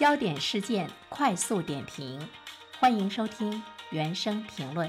焦点事件快速点评，欢迎收听原声评论。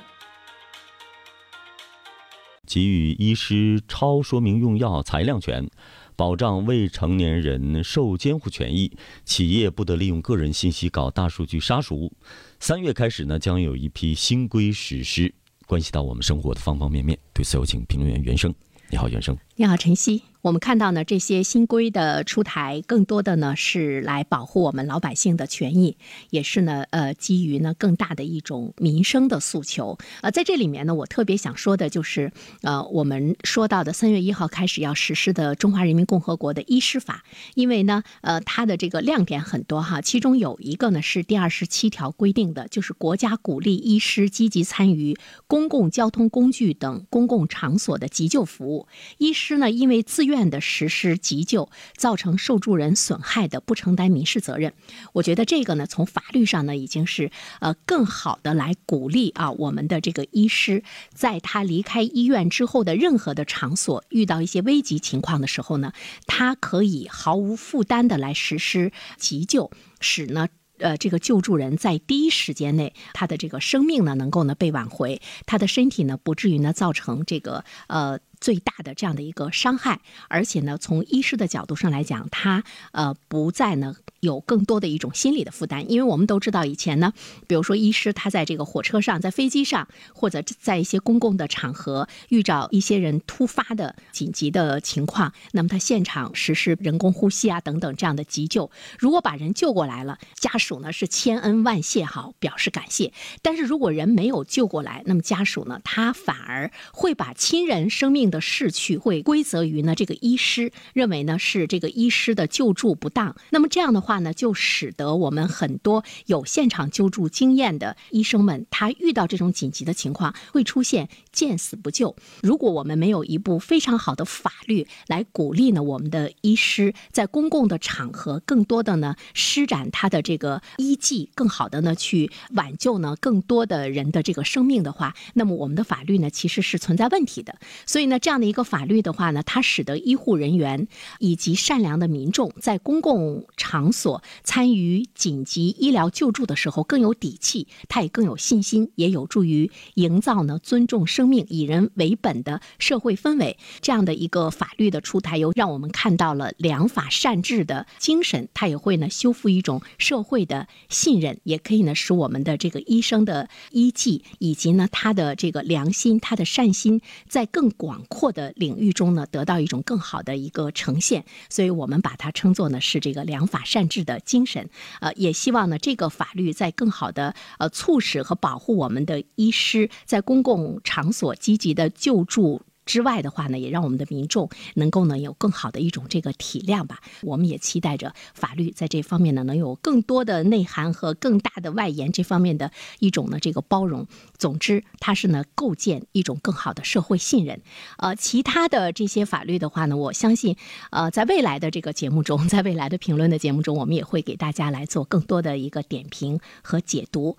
给予医师超说明用药裁量权，保障未成年人受监护权益，企业不得利用个人信息搞大数据杀熟。三月开始呢，将有一批新规实施，关系到我们生活的方方面面。对此，有请评论员袁生。你好，袁生。你好，晨曦。我们看到呢，这些新规的出台，更多的呢是来保护我们老百姓的权益，也是呢，呃，基于呢更大的一种民生的诉求。呃，在这里面呢，我特别想说的就是，呃，我们说到的三月一号开始要实施的《中华人民共和国的医师法》，因为呢，呃，它的这个亮点很多哈，其中有一个呢是第二十七条规定的，就是国家鼓励医师积极参与公共交通工具等公共场所的急救服务，医师呢因为自愿。的实施急救造成受助人损害的，不承担民事责任。我觉得这个呢，从法律上呢，已经是呃更好的来鼓励啊，我们的这个医师，在他离开医院之后的任何的场所，遇到一些危急情况的时候呢，他可以毫无负担的来实施急救，使呢呃这个救助人在第一时间内，他的这个生命呢能够呢被挽回，他的身体呢不至于呢造成这个呃。最大的这样的一个伤害，而且呢，从医师的角度上来讲，他呃不再呢有更多的一种心理的负担，因为我们都知道以前呢，比如说医师他在这个火车上、在飞机上，或者在一些公共的场合遇到一些人突发的紧急的情况，那么他现场实施人工呼吸啊等等这样的急救，如果把人救过来了，家属呢是千恩万谢哈，表示感谢。但是如果人没有救过来，那么家属呢他反而会把亲人生命的逝去会归责于呢这个医师，认为呢是这个医师的救助不当。那么这样的话呢，就使得我们很多有现场救助经验的医生们，他遇到这种紧急的情况会出现见死不救。如果我们没有一部非常好的法律来鼓励呢我们的医师在公共的场合更多的呢施展他的这个医技，更好的呢去挽救呢更多的人的这个生命的话，那么我们的法律呢其实是存在问题的。所以呢。这样的一个法律的话呢，它使得医护人员以及善良的民众在公共场所参与紧急医疗救助的时候更有底气，他也更有信心，也有助于营造呢尊重生命、以人为本的社会氛围。这样的一个法律的出台，又让我们看到了良法善治的精神，它也会呢修复一种社会的信任，也可以呢使我们的这个医生的医技以及呢他的这个良心、他的善心在更广。扩的领域中呢，得到一种更好的一个呈现，所以我们把它称作呢是这个良法善治的精神。呃，也希望呢这个法律在更好的呃促使和保护我们的医师在公共场所积极的救助。之外的话呢，也让我们的民众能够呢有更好的一种这个体谅吧。我们也期待着法律在这方面呢能有更多的内涵和更大的外延这方面的一种呢这个包容。总之，它是呢构建一种更好的社会信任。呃，其他的这些法律的话呢，我相信，呃，在未来的这个节目中，在未来的评论的节目中，我们也会给大家来做更多的一个点评和解读。